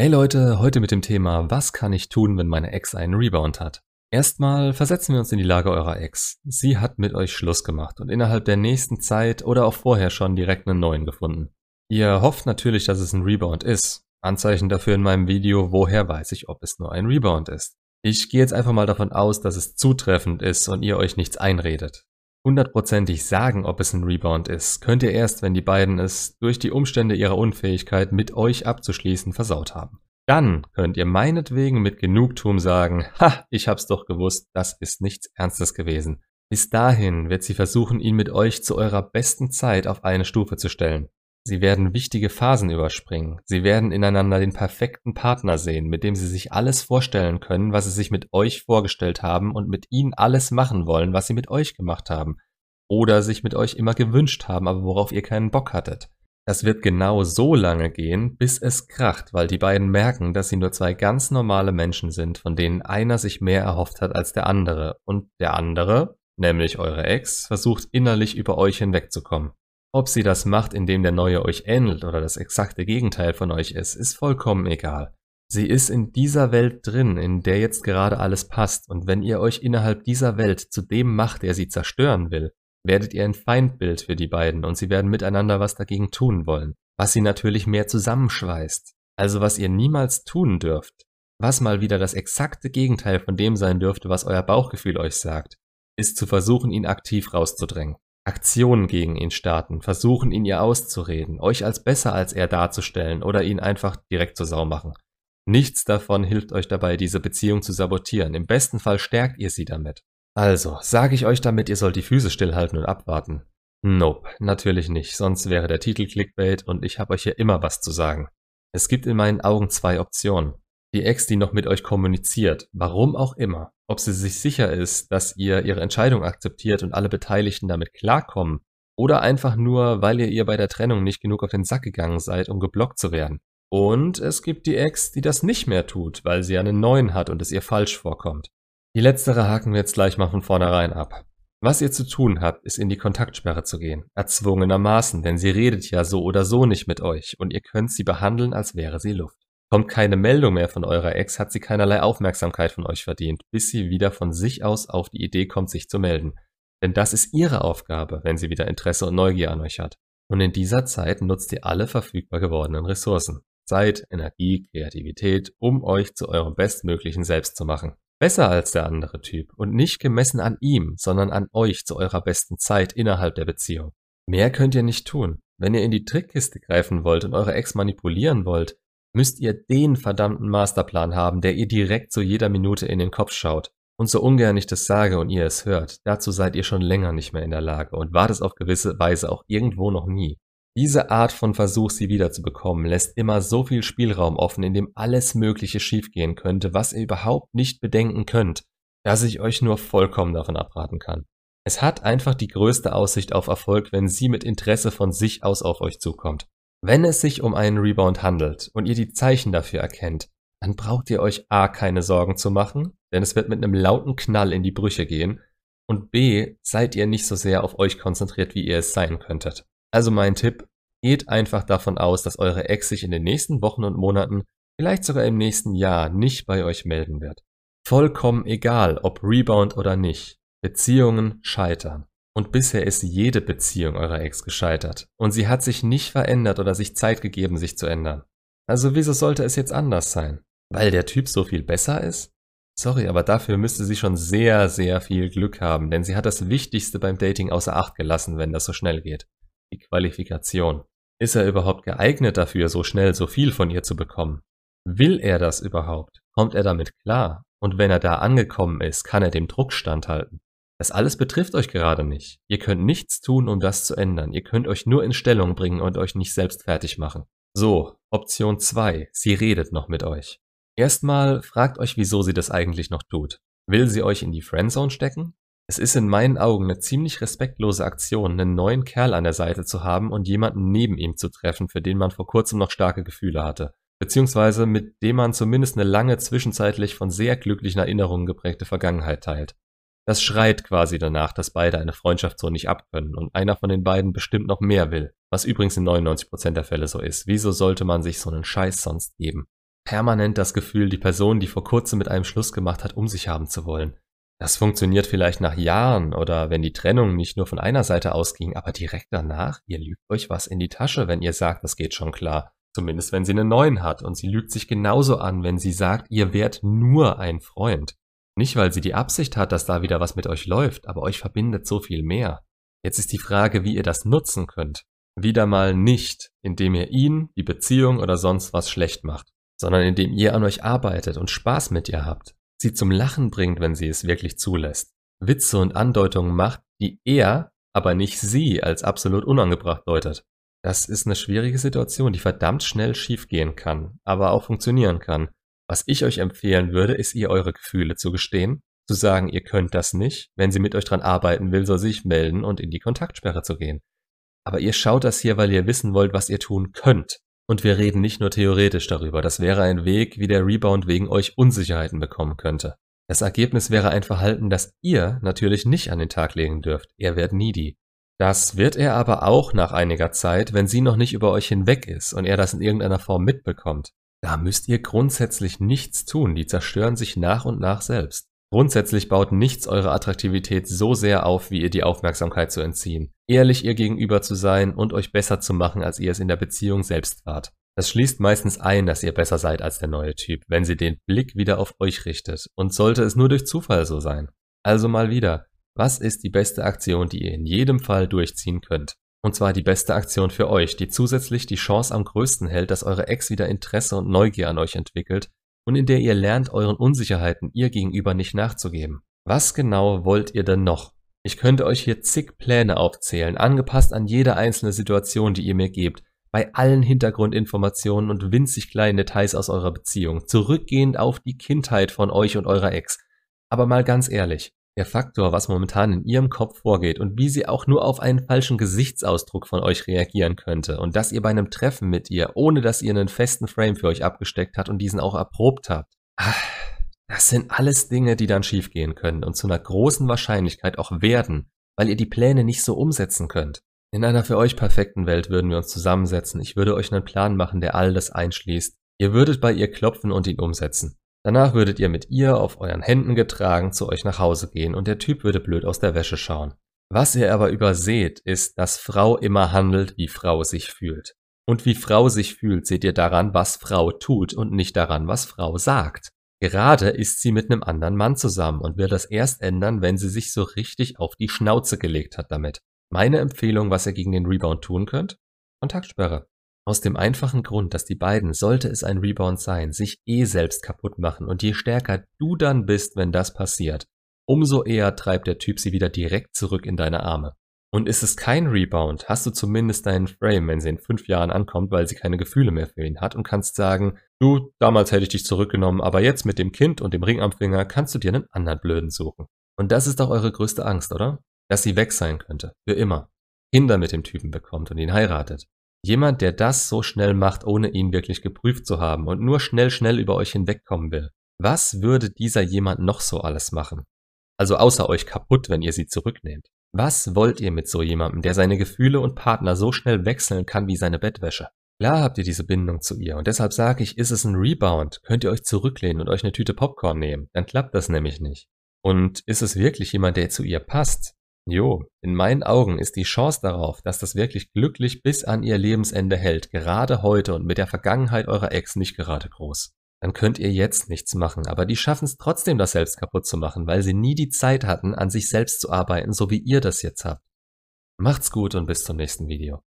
Hey Leute, heute mit dem Thema, was kann ich tun, wenn meine Ex einen Rebound hat? Erstmal versetzen wir uns in die Lage eurer Ex. Sie hat mit euch Schluss gemacht und innerhalb der nächsten Zeit oder auch vorher schon direkt einen neuen gefunden. Ihr hofft natürlich, dass es ein Rebound ist. Anzeichen dafür in meinem Video, woher weiß ich, ob es nur ein Rebound ist. Ich gehe jetzt einfach mal davon aus, dass es zutreffend ist und ihr euch nichts einredet. Hundertprozentig sagen, ob es ein Rebound ist, könnt ihr erst, wenn die beiden es durch die Umstände ihrer Unfähigkeit mit euch abzuschließen versaut haben. Dann könnt ihr meinetwegen mit Genugtuung sagen, ha, ich hab's doch gewusst, das ist nichts Ernstes gewesen. Bis dahin wird sie versuchen, ihn mit euch zu eurer besten Zeit auf eine Stufe zu stellen. Sie werden wichtige Phasen überspringen. Sie werden ineinander den perfekten Partner sehen, mit dem sie sich alles vorstellen können, was sie sich mit euch vorgestellt haben und mit ihnen alles machen wollen, was sie mit euch gemacht haben. Oder sich mit euch immer gewünscht haben, aber worauf ihr keinen Bock hattet. Das wird genau so lange gehen, bis es kracht, weil die beiden merken, dass sie nur zwei ganz normale Menschen sind, von denen einer sich mehr erhofft hat als der andere und der andere, nämlich eure Ex, versucht innerlich über euch hinwegzukommen. Ob sie das macht, indem der Neue euch ähnelt oder das exakte Gegenteil von euch ist, ist vollkommen egal. Sie ist in dieser Welt drin, in der jetzt gerade alles passt, und wenn ihr euch innerhalb dieser Welt zu dem macht, der sie zerstören will, werdet ihr ein Feindbild für die beiden und sie werden miteinander was dagegen tun wollen, was sie natürlich mehr zusammenschweißt. Also was ihr niemals tun dürft, was mal wieder das exakte Gegenteil von dem sein dürfte, was euer Bauchgefühl euch sagt, ist zu versuchen, ihn aktiv rauszudrängen. Aktionen gegen ihn starten, versuchen ihn ihr auszureden, euch als besser als er darzustellen oder ihn einfach direkt zur Sau machen. Nichts davon hilft euch dabei, diese Beziehung zu sabotieren. Im besten Fall stärkt ihr sie damit. Also, sage ich euch damit, ihr sollt die Füße stillhalten und abwarten? Nope, natürlich nicht, sonst wäre der Titel Clickbait und ich habe euch hier immer was zu sagen. Es gibt in meinen Augen zwei Optionen. Die Ex, die noch mit euch kommuniziert, warum auch immer, ob sie sich sicher ist, dass ihr ihre Entscheidung akzeptiert und alle Beteiligten damit klarkommen, oder einfach nur, weil ihr ihr bei der Trennung nicht genug auf den Sack gegangen seid, um geblockt zu werden. Und es gibt die Ex, die das nicht mehr tut, weil sie einen neuen hat und es ihr falsch vorkommt. Die letztere haken wir jetzt gleich mal von vornherein ab. Was ihr zu tun habt, ist in die Kontaktsperre zu gehen, erzwungenermaßen, denn sie redet ja so oder so nicht mit euch und ihr könnt sie behandeln, als wäre sie Luft. Kommt keine Meldung mehr von eurer Ex, hat sie keinerlei Aufmerksamkeit von euch verdient, bis sie wieder von sich aus auf die Idee kommt, sich zu melden. Denn das ist ihre Aufgabe, wenn sie wieder Interesse und Neugier an euch hat. Und in dieser Zeit nutzt ihr alle verfügbar gewordenen Ressourcen. Zeit, Energie, Kreativität, um euch zu eurem bestmöglichen Selbst zu machen. Besser als der andere Typ und nicht gemessen an ihm, sondern an euch zu eurer besten Zeit innerhalb der Beziehung. Mehr könnt ihr nicht tun. Wenn ihr in die Trickkiste greifen wollt und eure Ex manipulieren wollt, müsst ihr den verdammten Masterplan haben, der ihr direkt zu jeder Minute in den Kopf schaut. Und so ungern ich das sage und ihr es hört, dazu seid ihr schon länger nicht mehr in der Lage und wart es auf gewisse Weise auch irgendwo noch nie. Diese Art von Versuch, sie wiederzubekommen, lässt immer so viel Spielraum offen, in dem alles Mögliche schiefgehen könnte, was ihr überhaupt nicht bedenken könnt, dass ich euch nur vollkommen davon abraten kann. Es hat einfach die größte Aussicht auf Erfolg, wenn sie mit Interesse von sich aus auf euch zukommt. Wenn es sich um einen Rebound handelt und ihr die Zeichen dafür erkennt, dann braucht ihr euch A keine Sorgen zu machen, denn es wird mit einem lauten Knall in die Brüche gehen, und B seid ihr nicht so sehr auf euch konzentriert, wie ihr es sein könntet. Also mein Tipp, geht einfach davon aus, dass eure Ex sich in den nächsten Wochen und Monaten, vielleicht sogar im nächsten Jahr, nicht bei euch melden wird. Vollkommen egal, ob Rebound oder nicht. Beziehungen scheitern. Und bisher ist jede Beziehung eurer Ex gescheitert. Und sie hat sich nicht verändert oder sich Zeit gegeben, sich zu ändern. Also wieso sollte es jetzt anders sein? Weil der Typ so viel besser ist? Sorry, aber dafür müsste sie schon sehr, sehr viel Glück haben, denn sie hat das Wichtigste beim Dating außer Acht gelassen, wenn das so schnell geht. Die Qualifikation. Ist er überhaupt geeignet dafür, so schnell so viel von ihr zu bekommen? Will er das überhaupt? Kommt er damit klar? Und wenn er da angekommen ist, kann er dem Druck standhalten? Das alles betrifft euch gerade nicht. Ihr könnt nichts tun, um das zu ändern. Ihr könnt euch nur in Stellung bringen und euch nicht selbst fertig machen. So, Option 2. Sie redet noch mit euch. Erstmal fragt euch, wieso sie das eigentlich noch tut. Will sie euch in die Friendzone stecken? Es ist in meinen Augen eine ziemlich respektlose Aktion, einen neuen Kerl an der Seite zu haben und jemanden neben ihm zu treffen, für den man vor kurzem noch starke Gefühle hatte. Beziehungsweise mit dem man zumindest eine lange zwischenzeitlich von sehr glücklichen Erinnerungen geprägte Vergangenheit teilt. Das schreit quasi danach, dass beide eine Freundschaft so nicht abkönnen und einer von den beiden bestimmt noch mehr will, was übrigens in 99% der Fälle so ist. Wieso sollte man sich so einen Scheiß sonst geben? permanent das Gefühl, die Person, die vor kurzem mit einem Schluss gemacht hat, um sich haben zu wollen. Das funktioniert vielleicht nach Jahren oder wenn die Trennung nicht nur von einer Seite ausging, aber direkt danach, ihr lügt euch was in die Tasche, wenn ihr sagt, das geht schon klar. Zumindest wenn sie einen neuen hat und sie lügt sich genauso an, wenn sie sagt, ihr wärt nur ein Freund. Nicht, weil sie die Absicht hat, dass da wieder was mit euch läuft, aber euch verbindet so viel mehr. Jetzt ist die Frage, wie ihr das nutzen könnt. Wieder mal nicht, indem ihr ihn, die Beziehung oder sonst was schlecht macht, sondern indem ihr an euch arbeitet und Spaß mit ihr habt, sie zum Lachen bringt, wenn sie es wirklich zulässt, Witze und Andeutungen macht, die er, aber nicht sie als absolut unangebracht deutet. Das ist eine schwierige Situation, die verdammt schnell schiefgehen kann, aber auch funktionieren kann. Was ich euch empfehlen würde, ist ihr eure Gefühle zu gestehen, zu sagen, ihr könnt das nicht, wenn sie mit euch dran arbeiten will, soll sie sich melden und in die Kontaktsperre zu gehen. Aber ihr schaut das hier, weil ihr wissen wollt, was ihr tun könnt. Und wir reden nicht nur theoretisch darüber, das wäre ein Weg, wie der Rebound wegen euch Unsicherheiten bekommen könnte. Das Ergebnis wäre ein Verhalten, das ihr natürlich nicht an den Tag legen dürft. Er wird needy. Das wird er aber auch nach einiger Zeit, wenn sie noch nicht über euch hinweg ist und er das in irgendeiner Form mitbekommt. Da müsst ihr grundsätzlich nichts tun, die zerstören sich nach und nach selbst. Grundsätzlich baut nichts eure Attraktivität so sehr auf, wie ihr die Aufmerksamkeit zu entziehen. Ehrlich ihr gegenüber zu sein und euch besser zu machen, als ihr es in der Beziehung selbst wart. Das schließt meistens ein, dass ihr besser seid als der neue Typ, wenn sie den Blick wieder auf euch richtet. Und sollte es nur durch Zufall so sein. Also mal wieder, was ist die beste Aktion, die ihr in jedem Fall durchziehen könnt? Und zwar die beste Aktion für euch, die zusätzlich die Chance am größten hält, dass eure Ex wieder Interesse und Neugier an euch entwickelt und in der ihr lernt, euren Unsicherheiten ihr gegenüber nicht nachzugeben. Was genau wollt ihr denn noch? Ich könnte euch hier zig Pläne aufzählen, angepasst an jede einzelne Situation, die ihr mir gebt, bei allen Hintergrundinformationen und winzig kleinen Details aus eurer Beziehung, zurückgehend auf die Kindheit von euch und eurer Ex. Aber mal ganz ehrlich, der Faktor, was momentan in ihrem Kopf vorgeht und wie sie auch nur auf einen falschen Gesichtsausdruck von euch reagieren könnte und dass ihr bei einem Treffen mit ihr, ohne dass ihr einen festen Frame für euch abgesteckt habt und diesen auch erprobt habt. Ah, das sind alles Dinge, die dann schiefgehen können und zu einer großen Wahrscheinlichkeit auch werden, weil ihr die Pläne nicht so umsetzen könnt. In einer für euch perfekten Welt würden wir uns zusammensetzen, ich würde euch einen Plan machen, der all das einschließt. Ihr würdet bei ihr klopfen und ihn umsetzen. Danach würdet ihr mit ihr auf euren Händen getragen zu euch nach Hause gehen und der Typ würde blöd aus der Wäsche schauen. Was ihr aber überseht, ist, dass Frau immer handelt, wie Frau sich fühlt. Und wie Frau sich fühlt, seht ihr daran, was Frau tut und nicht daran, was Frau sagt. Gerade ist sie mit einem anderen Mann zusammen und wird das erst ändern, wenn sie sich so richtig auf die Schnauze gelegt hat damit. Meine Empfehlung, was ihr gegen den Rebound tun könnt? Kontaktsperre. Aus dem einfachen Grund, dass die beiden, sollte es ein Rebound sein, sich eh selbst kaputt machen und je stärker du dann bist, wenn das passiert, umso eher treibt der Typ sie wieder direkt zurück in deine Arme. Und ist es kein Rebound, hast du zumindest deinen Frame, wenn sie in fünf Jahren ankommt, weil sie keine Gefühle mehr für ihn hat und kannst sagen, du, damals hätte ich dich zurückgenommen, aber jetzt mit dem Kind und dem Ring am Finger kannst du dir einen anderen Blöden suchen. Und das ist doch eure größte Angst, oder? Dass sie weg sein könnte. Für immer. Kinder mit dem Typen bekommt und ihn heiratet. Jemand, der das so schnell macht, ohne ihn wirklich geprüft zu haben und nur schnell, schnell über euch hinwegkommen will. Was würde dieser jemand noch so alles machen? Also außer euch kaputt, wenn ihr sie zurücknehmt. Was wollt ihr mit so jemandem, der seine Gefühle und Partner so schnell wechseln kann wie seine Bettwäsche? Klar habt ihr diese Bindung zu ihr und deshalb sage ich, ist es ein Rebound, könnt ihr euch zurücklehnen und euch eine Tüte Popcorn nehmen, dann klappt das nämlich nicht. Und ist es wirklich jemand, der zu ihr passt, Jo, in meinen Augen ist die Chance darauf, dass das wirklich glücklich bis an ihr Lebensende hält, gerade heute und mit der Vergangenheit eurer Ex nicht gerade groß. Dann könnt ihr jetzt nichts machen, aber die schaffen es trotzdem, das selbst kaputt zu machen, weil sie nie die Zeit hatten, an sich selbst zu arbeiten, so wie ihr das jetzt habt. Macht's gut und bis zum nächsten Video.